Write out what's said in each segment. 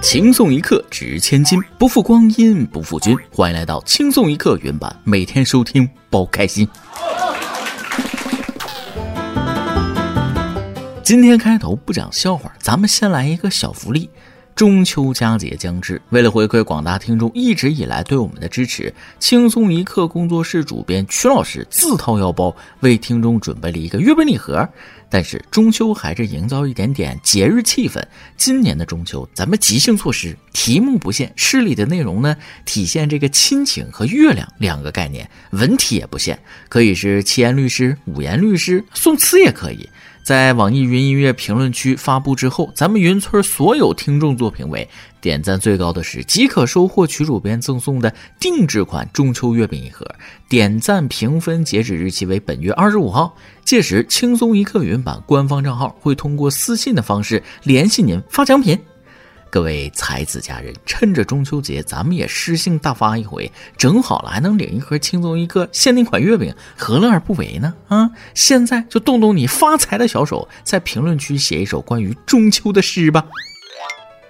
轻松一刻值千金，不负光阴不负君。欢迎来到轻松一刻原版，每天收听包开心。今天开头不讲笑话，咱们先来一个小福利。中秋佳节将至，为了回馈广大听众一直以来对我们的支持，轻松一刻工作室主编曲老师自掏腰包为听众准备了一个月饼礼盒。但是中秋还是营造一点点节日气氛。今年的中秋，咱们即兴措施，题目不限，诗里的内容呢，体现这个亲情和月亮两个概念，文体也不限，可以是七言律诗、五言律诗、宋词也可以。在网易云音乐评论区发布之后，咱们云村所有听众作品为，点赞最高的是即可收获曲主编赠送的定制款中秋月饼一盒。点赞评分截止日期为本月二十五号，届时轻松一刻云版官方账号会通过私信的方式联系您发奖品。各位才子佳人，趁着中秋节，咱们也诗性大发一回，整好了还能领一盒轻松一刻限定款月饼，何乐而不为呢？啊，现在就动动你发财的小手，在评论区写一首关于中秋的诗吧。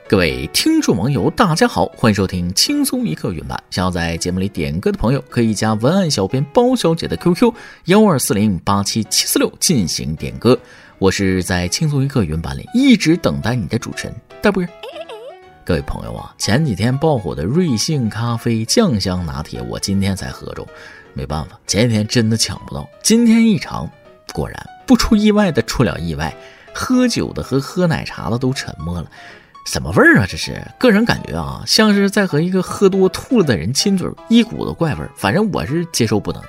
各位听众网友，大家好，欢迎收听轻松一刻原版。想要在节目里点歌的朋友，可以加文案小编包小姐的 QQ 幺二四零八七七四六进行点歌。我是在轻松一刻原版里一直等待你的主持人大波。各位朋友啊，前几天爆火的瑞幸咖啡酱香拿铁，我今天才喝着，没办法，前几天真的抢不到。今天一尝，果然不出意外的出了意外，喝酒的和喝奶茶的都沉默了。什么味儿啊？这是个人感觉啊，像是在和一个喝多吐了的人亲嘴，一股子怪味儿，反正我是接受不能。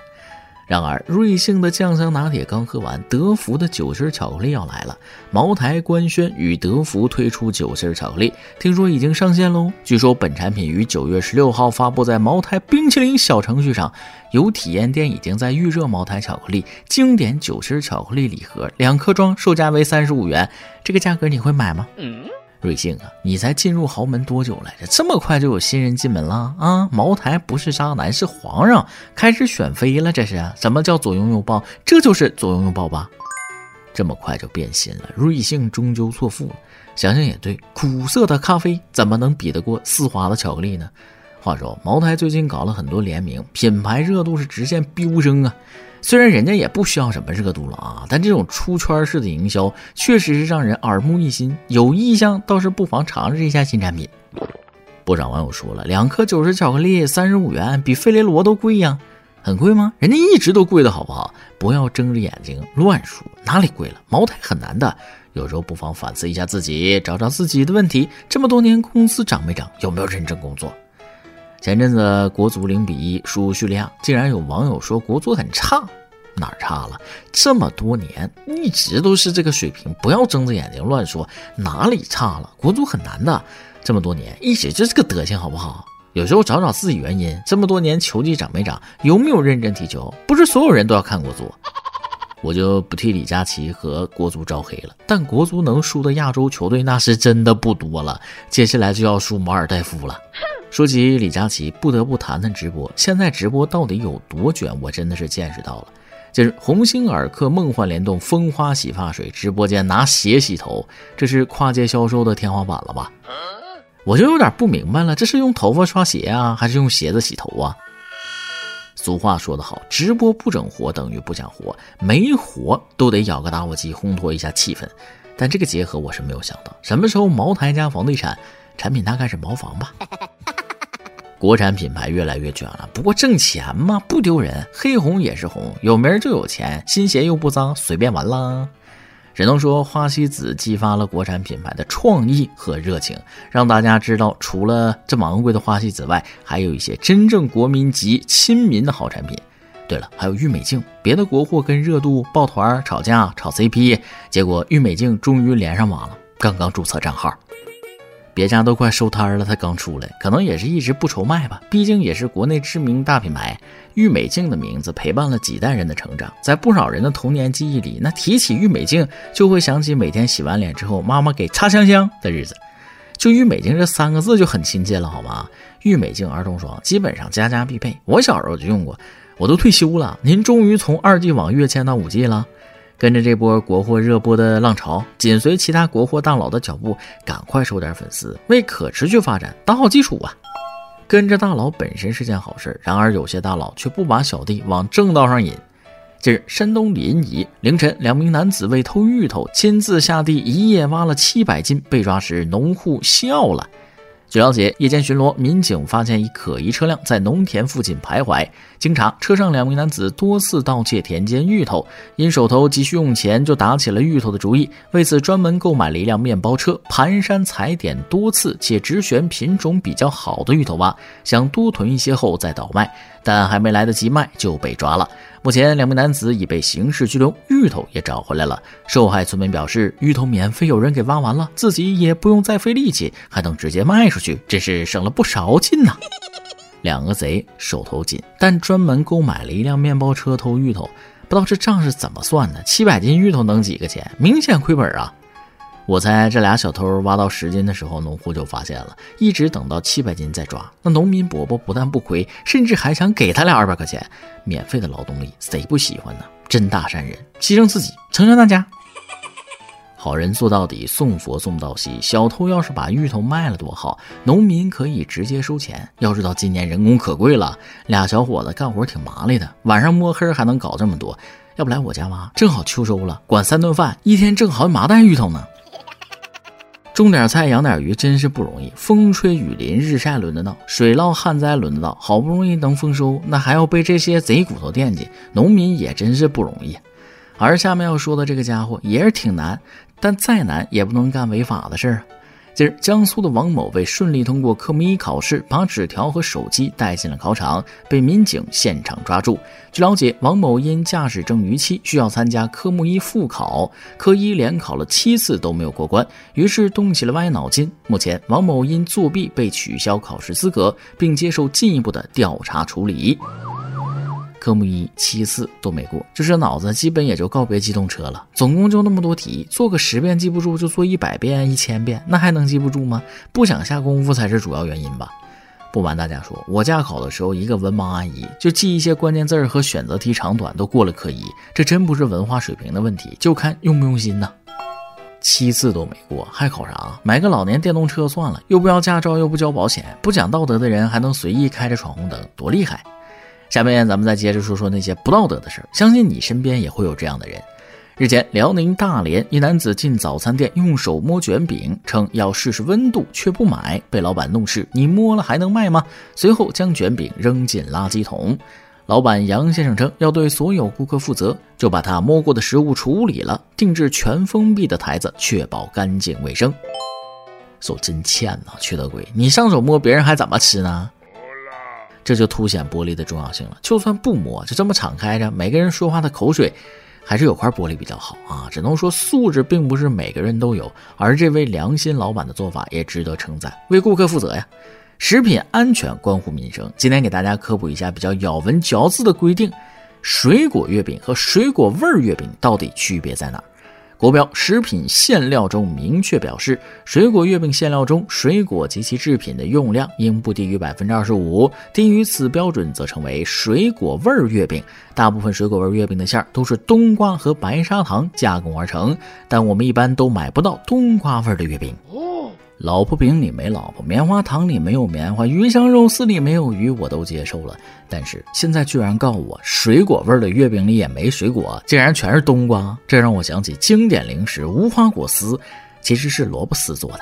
然而，瑞幸的酱香拿铁刚喝完，德芙的酒心巧克力要来了。茅台官宣与德芙推出酒心巧克力，听说已经上线喽。据说本产品于九月十六号发布在茅台冰淇淋小程序上，有体验店已经在预热茅台巧克力经典酒心巧克力礼盒，两颗装，售价为三十五元。这个价格你会买吗？嗯瑞幸啊，你才进入豪门多久来着？这么快就有新人进门了啊？茅台不是渣男，是皇上开始选妃了，这是什么叫左拥右抱？这就是左拥右抱吧？这么快就变心了，瑞幸终究错付了。想想也对，苦涩的咖啡怎么能比得过丝滑的巧克力呢？话说，茅台最近搞了很多联名，品牌热度是直线飙升啊。虽然人家也不需要什么热度了啊，但这种出圈式的营销确实是让人耳目一新。有意向倒是不妨尝试一下新产品。不少网友说了，两颗九十巧克力三十五元，比费雷罗都贵呀，很贵吗？人家一直都贵的好不好？不要睁着眼睛乱说，哪里贵了？茅台很难的，有时候不妨反思一下自己，找找自己的问题。这么多年工资涨没涨？有没有认真工作？前阵子国足零比一输叙利亚，竟然有网友说国足很差，哪儿差了？这么多年一直都是这个水平，不要睁着眼睛乱说，哪里差了？国足很难的，这么多年一直就这个德行，好不好？有时候找找自己原因，这么多年球技涨没涨？有没有认真踢球？不是所有人都要看国足，我就不替李佳琦和国足招黑了。但国足能输的亚洲球队那是真的不多了，接下来就要输马尔代夫了。说起李佳琦，不得不谈谈直播。现在直播到底有多卷？我真的是见识到了。就是，鸿星尔克梦幻联动风花洗发水直播间拿鞋洗头，这是跨界销售的天花板了吧？我就有点不明白了，这是用头发刷鞋啊，还是用鞋子洗头啊？俗话说得好，直播不整活等于不想活，没活都得咬个打火机烘托一下气氛。但这个结合我是没有想到，什么时候茅台加房地产产品大概是茅房吧？国产品牌越来越卷了，不过挣钱嘛，不丢人。黑红也是红，有名就有钱，新鞋又不脏，随便玩啦。只能说花西子激发了国产品牌的创意和热情，让大家知道，除了这么昂贵的花西子外，还有一些真正国民级、亲民的好产品。对了，还有郁美净，别的国货跟热度抱团吵架炒 CP，结果郁美净终于连上网了，刚刚注册账号。别家都快收摊了，他刚出来，可能也是一直不愁卖吧。毕竟也是国内知名大品牌。郁美净的名字陪伴了几代人的成长，在不少人的童年记忆里，那提起郁美净，就会想起每天洗完脸之后妈妈给擦香香的日子。就郁美净这三个字就很亲切了，好吗？郁美净儿童霜基本上家家必备，我小时候就用过，我都退休了，您终于从二 G 网跃迁到五 G 了。跟着这波国货热播的浪潮，紧随其他国货大佬的脚步，赶快收点粉丝，为可持续发展打好基础啊！跟着大佬本身是件好事，然而有些大佬却不把小弟往正道上引。近日，山东临沂凌晨，两名男子为偷芋头，亲自下地一夜挖了七百斤，被抓时农户笑了。据了解，夜间巡逻，民警发现一可疑车辆在农田附近徘徊。经查，车上两名男子多次盗窃田间芋头，因手头急需用钱，就打起了芋头的主意。为此，专门购买了一辆面包车，蹒跚踩点多次，且只选品种比较好的芋头挖，想多囤一些后再倒卖。但还没来得及卖，就被抓了。目前，两名男子已被刑事拘留，芋头也找回来了。受害村民表示，芋头免费有人给挖完了，自己也不用再费力气，还能直接卖出去，真是省了不少劲呐。两个贼手头紧，但专门购买了一辆面包车偷芋头，不知道这账是怎么算的？七百斤芋头能几个钱？明显亏本啊！我猜这俩小偷挖到十斤的时候，农户就发现了，一直等到七百斤再抓。那农民伯伯不但不亏，甚至还想给他俩二百块钱，免费的劳动力谁不喜欢呢？真大善人，牺牲自己成全大家。好人做到底，送佛送到西。小偷要是把芋头卖了多好，农民可以直接收钱。要知道今年人工可贵了，俩小伙子干活挺麻利的，晚上摸黑还能搞这么多。要不来我家挖，正好秋收了，管三顿饭，一天挣好麻袋芋头呢。种点菜养点鱼真是不容易，风吹雨淋日晒轮得到，水涝旱灾轮得到，好不容易能丰收，那还要被这些贼骨头惦记，农民也真是不容易。而下面要说的这个家伙也是挺难，但再难也不能干违法的事儿啊。近日，江苏的王某为顺利通过科目一考试，把纸条和手机带进了考场，被民警现场抓住。据了解，王某因驾驶证逾期，需要参加科目一复考，科一连考了七次都没有过关，于是动起了歪脑筋。目前，王某因作弊被取消考试资格，并接受进一步的调查处理。科目一七次都没过，就是脑子基本也就告别机动车了。总共就那么多题，做个十遍记不住，就做一百遍、一千遍，那还能记不住吗？不想下功夫才是主要原因吧。不瞒大家说，我驾考的时候，一个文盲阿姨就记一些关键字儿和选择题长短都过了科一，这真不是文化水平的问题，就看用不用心呢。七次都没过，还考啥？买个老年电动车算了，又不要驾照，又不交保险，不讲道德的人还能随意开着闯红灯，多厉害！下面咱们再接着说说那些不道德的事儿，相信你身边也会有这样的人。日前，辽宁大连一男子进早餐店用手摸卷饼，称要试试温度，却不买，被老板怒斥：“你摸了还能卖吗？”随后将卷饼扔进垃圾桶。老板杨先生称要对所有顾客负责，就把他摸过的食物处理了，定制全封闭的台子，确保干净卫生。手真欠呐，缺德鬼！你上手摸别人还怎么吃呢？这就凸显玻璃的重要性了。就算不摸，就这么敞开着，每个人说话的口水，还是有块玻璃比较好啊。只能说素质并不是每个人都有，而这位良心老板的做法也值得称赞，为顾客负责呀。食品安全关乎民生，今天给大家科普一下比较咬文嚼字的规定：水果月饼和水果味儿月饼到底区别在哪？国标食品馅料中明确表示，水果月饼馅料中水果及其制品的用量应不低于百分之二十五，低于此标准则称为水果味儿月饼。大部分水果味月饼的馅儿都是冬瓜和白砂糖加工而成，但我们一般都买不到冬瓜味的月饼。老婆饼里没老婆，棉花糖里没有棉花，鱼香肉丝里没有鱼，我都接受了。但是现在居然告我水果味的月饼里也没水果，竟然全是冬瓜，这让我想起经典零食无花果丝，其实是萝卜丝做的。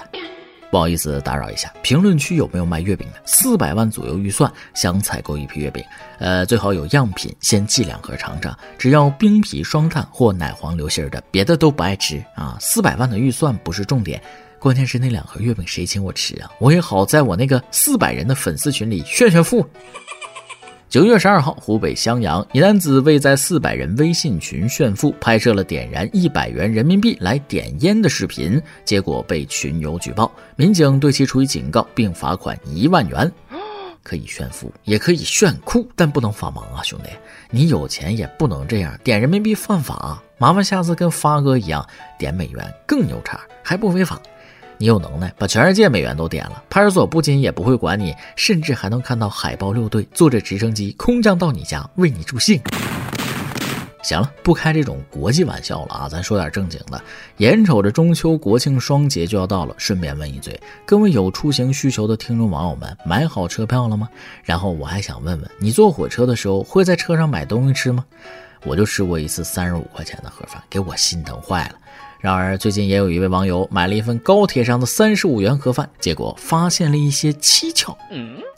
不好意思打扰一下，评论区有没有卖月饼的？四百万左右预算，想采购一批月饼，呃，最好有样品，先寄两盒尝尝。只要冰皮双炭或奶黄流心的，别的都不爱吃啊。四百万的预算不是重点。关键是那两盒月饼谁请我吃啊？我也好在我那个四百人的粉丝群里炫炫富。九月十二号，湖北襄阳一男子为在四百人微信群炫富，拍摄了点燃一百元人民币来点烟的视频，结果被群友举报，民警对其处以警告并罚款一万元。可以炫富，也可以炫酷，但不能发盲啊，兄弟！你有钱也不能这样，点人民币犯法，麻烦下次跟发哥一样点美元更牛叉，还不违法。你有能耐把全世界美元都点了，派出所不仅也不会管你，甚至还能看到海豹六队坐着直升机空降到你家为你助兴。行了，不开这种国际玩笑了啊，咱说点正经的。眼瞅着中秋国庆双节就要到了，顺便问一嘴，各位有出行需求的听众网友们，买好车票了吗？然后我还想问问，你坐火车的时候会在车上买东西吃吗？我就吃过一次三十五块钱的盒饭，给我心疼坏了。然而，最近也有一位网友买了一份高铁上的三十五元盒饭，结果发现了一些蹊跷。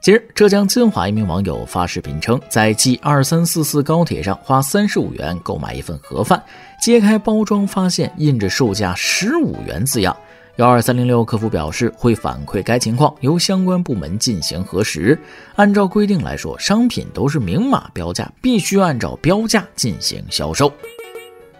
近日，浙江金华一名网友发视频称，在 G 二三四四高铁上花三十五元购买一份盒饭，揭开包装发现印着售价十五元字样。幺二三零六客服表示会反馈该情况，由相关部门进行核实。按照规定来说，商品都是明码标价，必须按照标价进行销售。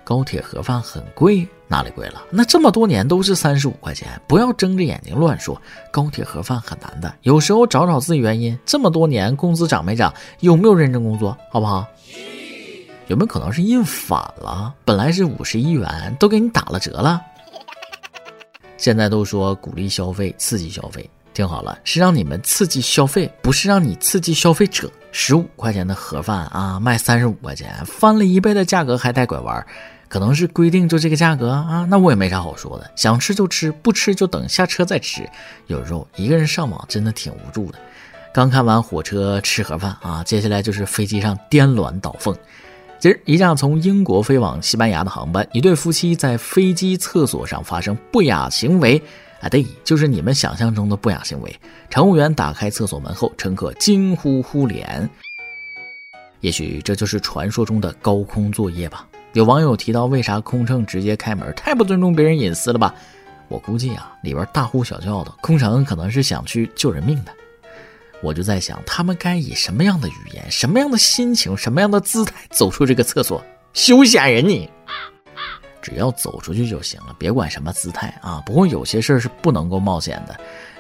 高铁盒饭很贵，哪里贵了？那这么多年都是三十五块钱，不要睁着眼睛乱说。高铁盒饭很难的，有时候找找自己原因。这么多年工资涨没涨？有没有认真工作？好不好？有没有可能是印反了？本来是五十一元，都给你打了折了。现在都说鼓励消费，刺激消费，听好了，是让你们刺激消费，不是让你刺激消费者。十五块钱的盒饭啊，卖三十五块钱，翻了一倍的价格还带拐弯。可能是规定就这个价格啊，那我也没啥好说的，想吃就吃，不吃就等下车再吃。有时候一个人上网真的挺无助的。刚看完火车吃盒饭啊，接下来就是飞机上颠鸾倒凤。今儿一架从英国飞往西班牙的航班，一对夫妻在飞机厕所上发生不雅行为啊，对，就是你们想象中的不雅行为。乘务员打开厕所门后，乘客惊呼呼脸。也许这就是传说中的高空作业吧。有网友提到，为啥空乘直接开门？太不尊重别人隐私了吧？我估计啊，里边大呼小叫的，空乘可能是想去救人命的。我就在想，他们该以什么样的语言、什么样的心情、什么样的姿态走出这个厕所？休闲人你，只要走出去就行了，别管什么姿态啊。不过有些事是不能够冒险的。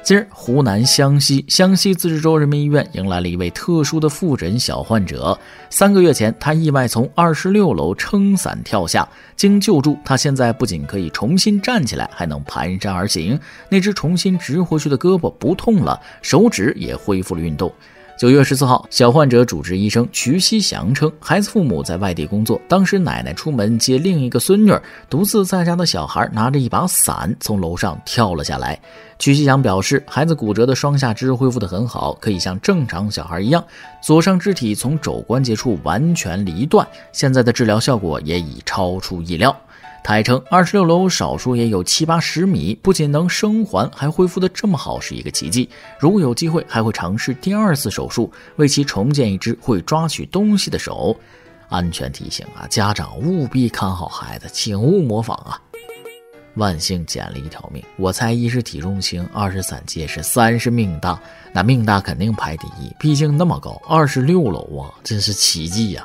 今儿，湖南湘西湘西自治州人民医院迎来了一位特殊的复诊小患者。三个月前，他意外从二十六楼撑伞跳下，经救助，他现在不仅可以重新站起来，还能蹒跚而行。那只重新直回去的胳膊不痛了，手指也恢复了运动。九月十四号，小患者主治医生瞿希祥称，孩子父母在外地工作，当时奶奶出门接另一个孙女，独自在家的小孩拿着一把伞从楼上跳了下来。瞿希祥表示，孩子骨折的双下肢恢复得很好，可以像正常小孩一样，左上肢体从肘关节处完全离断，现在的治疗效果也已超出意料。还称，二十六楼少说也有七八十米，不仅能生还，还恢复的这么好，是一个奇迹。如果有机会，还会尝试第二次手术，为其重建一只会抓取东西的手。安全提醒啊，家长务必看好孩子，请勿模仿啊！万幸捡了一条命，我猜一是体重轻，二是伞结实，三是命大。那命大肯定排第一，毕竟那么高，二十六楼啊，真是奇迹呀！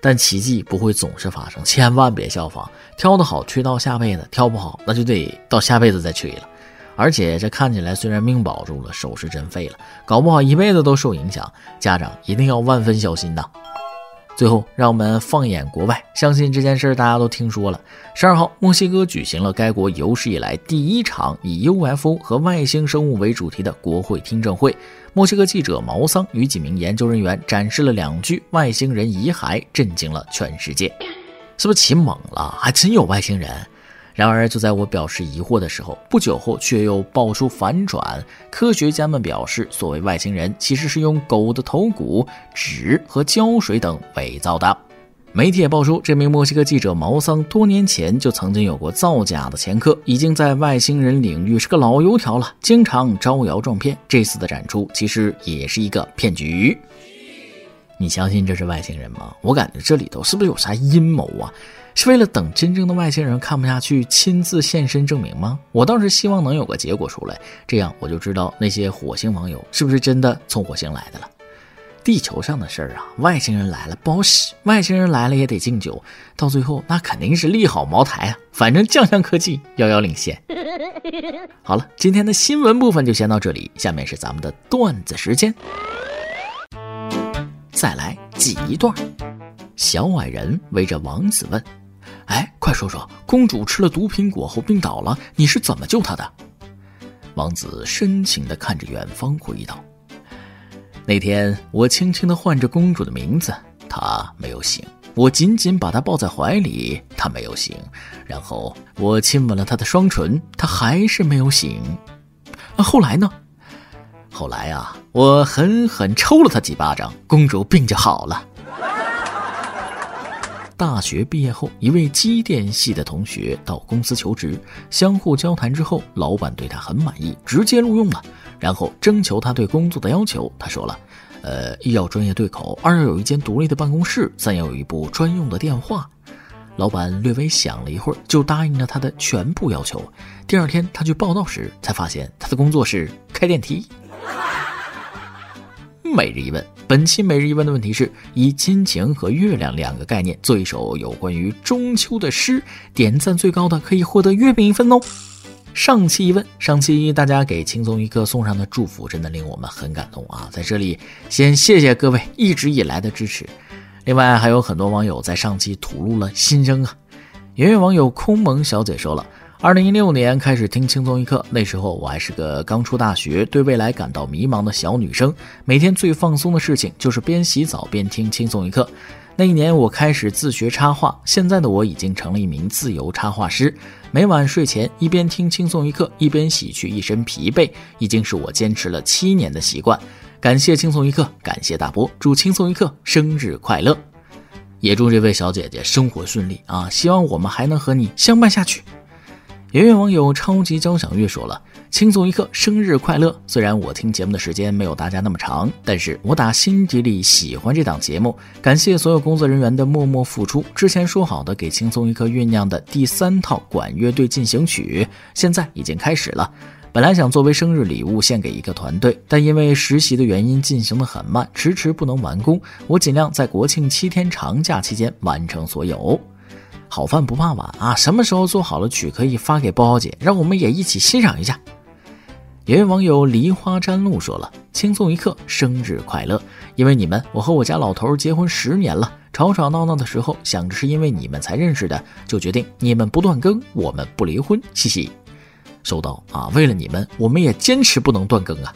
但奇迹不会总是发生，千万别效仿。跳得好，吹到下辈子；跳不好，那就得到下辈子再吹了。而且这看起来虽然命保住了，手是真废了，搞不好一辈子都受影响。家长一定要万分小心呐！最后，让我们放眼国外，相信这件事大家都听说了。十二号，墨西哥举行了该国有史以来第一场以 UFO 和外星生物为主题的国会听证会。墨西哥记者毛桑与几名研究人员展示了两具外星人遗骸，震惊了全世界。是不是起猛了？还真有外星人！然而，就在我表示疑惑的时候，不久后却又爆出反转。科学家们表示，所谓外星人其实是用狗的头骨、纸和胶水等伪造的。媒体也爆出，这名墨西哥记者毛桑多年前就曾经有过造假的前科，已经在外星人领域是个老油条了，经常招摇撞骗。这次的展出其实也是一个骗局。你相信这是外星人吗？我感觉这里头是不是有啥阴谋啊？是为了等真正的外星人看不下去，亲自现身证明吗？我倒是希望能有个结果出来，这样我就知道那些火星网友是不是真的从火星来的了。地球上的事儿啊，外星人来了不好使，外星人来了也得敬酒，到最后那肯定是利好茅台啊。反正酱香科技遥遥领先。好了，今天的新闻部分就先到这里，下面是咱们的段子时间。再来挤一段。小矮人围着王子问。哎，快说说，公主吃了毒苹果后病倒了，你是怎么救她的？王子深情地看着远方，回道：“那天我轻轻地唤着公主的名字，她没有醒。我紧紧把她抱在怀里，她没有醒。然后我亲吻了她的双唇，她还是没有醒。后来呢？后来啊，我狠狠抽了她几巴掌，公主病就好了。大学毕业后，一位机电系的同学到公司求职，相互交谈之后，老板对他很满意，直接录用了。然后征求他对工作的要求，他说了：“呃，一要专业对口，二要有一间独立的办公室，三要有一部专用的电话。”老板略微想了一会儿，就答应了他的全部要求。第二天他去报道时，才发现他的工作是开电梯。每日一问，本期每日一问的问题是以亲情和月亮两个概念做一首有关于中秋的诗，点赞最高的可以获得月饼一份哦。上期一问，上期大家给轻松一刻送上的祝福真的令我们很感动啊！在这里先谢谢各位一直以来的支持。另外还有很多网友在上期吐露了心声啊。圆圆网友空蒙小姐说了。二零一六年开始听轻松一刻，那时候我还是个刚出大学、对未来感到迷茫的小女生，每天最放松的事情就是边洗澡边听轻松一刻。那一年我开始自学插画，现在的我已经成了一名自由插画师。每晚睡前一边听轻松一刻，一边洗去一身疲惫，已经是我坚持了七年的习惯。感谢轻松一刻，感谢大波，祝轻松一刻生日快乐，也祝这位小姐姐生活顺利啊！希望我们还能和你相伴下去。圆圆网友超级交响乐说了：“轻松一刻，生日快乐！虽然我听节目的时间没有大家那么长，但是我打心底里喜欢这档节目。感谢所有工作人员的默默付出。之前说好的给轻松一刻酝酿的第三套管乐队进行曲，现在已经开始了。本来想作为生日礼物献给一个团队，但因为实习的原因进行的很慢，迟迟不能完工。我尽量在国庆七天长假期间完成所有。”好饭不怕晚啊！什么时候做好了曲可以发给包姐，让我们也一起欣赏一下。有位网友梨花沾露说了：“轻松一刻，生日快乐！因为你们，我和我家老头结婚十年了。吵吵闹闹的时候，想着是因为你们才认识的，就决定你们不断更，我们不离婚。嘻嘻，收到啊！为了你们，我们也坚持不能断更啊。”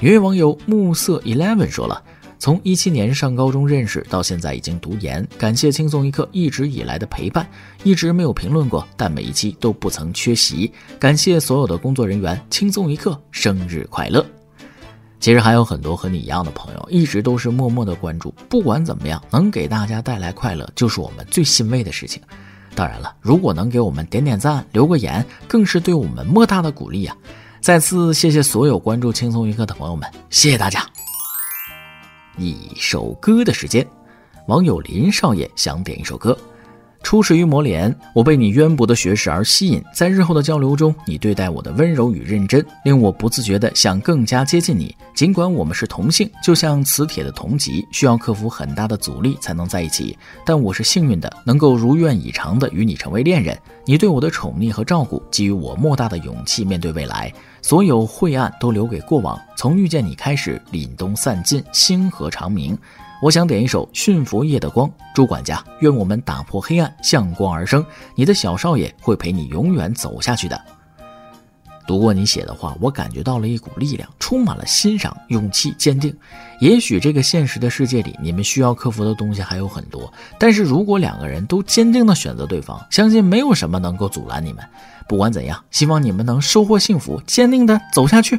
有位网友暮色 eleven 说了。从一七年上高中认识到现在已经读研，感谢轻松一刻一直以来的陪伴，一直没有评论过，但每一期都不曾缺席。感谢所有的工作人员，轻松一刻生日快乐！其实还有很多和你一样的朋友，一直都是默默的关注。不管怎么样，能给大家带来快乐，就是我们最欣慰的事情。当然了，如果能给我们点点赞、留个言，更是对我们莫大的鼓励呀！再次谢谢所有关注轻松一刻的朋友们，谢谢大家。一首歌的时间，网友林少爷想点一首歌。初始于魔联，我被你渊博的学识而吸引，在日后的交流中，你对待我的温柔与认真，令我不自觉的想更加接近你。尽管我们是同性，就像磁铁的同极，需要克服很大的阻力才能在一起，但我是幸运的，能够如愿以偿的与你成为恋人。你对我的宠溺和照顾，给予我莫大的勇气面对未来。所有晦暗都留给过往，从遇见你开始，凛冬散尽，星河长明。我想点一首《驯服夜的光》，朱管家，愿我们打破黑暗，向光而生。你的小少爷会陪你永远走下去的。读过你写的话，我感觉到了一股力量，充满了欣赏、勇气、坚定。也许这个现实的世界里，你们需要克服的东西还有很多，但是如果两个人都坚定的选择对方，相信没有什么能够阻拦你们。不管怎样，希望你们能收获幸福，坚定的走下去。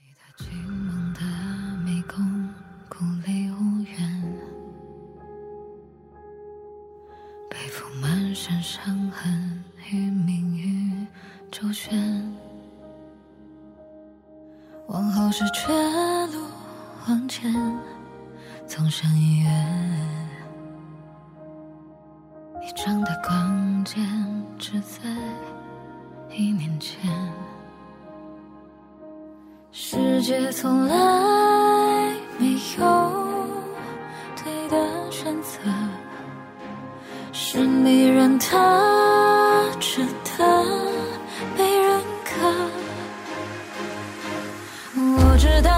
背负满身伤痕与命运周旋，往后是绝路往前，纵身一跃，一张的光剑只在一年前。世界从来没有。你让他值得被认可。我知道。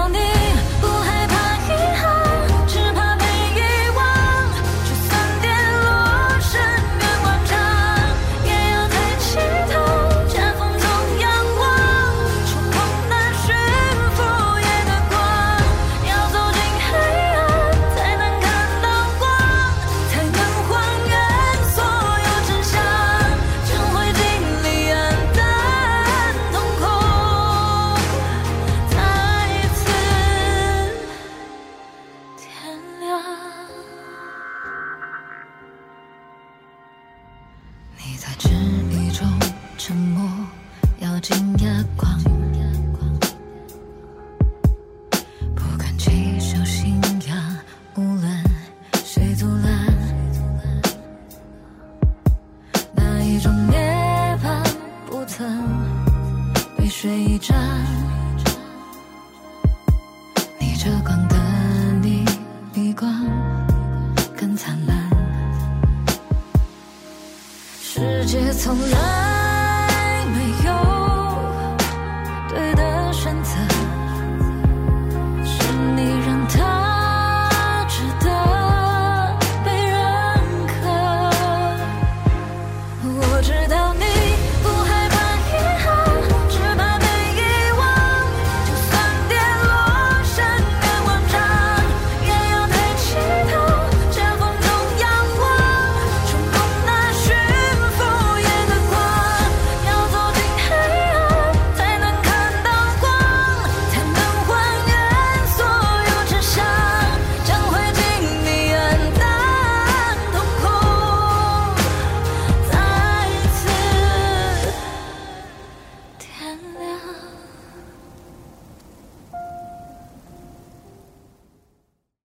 咬紧牙关。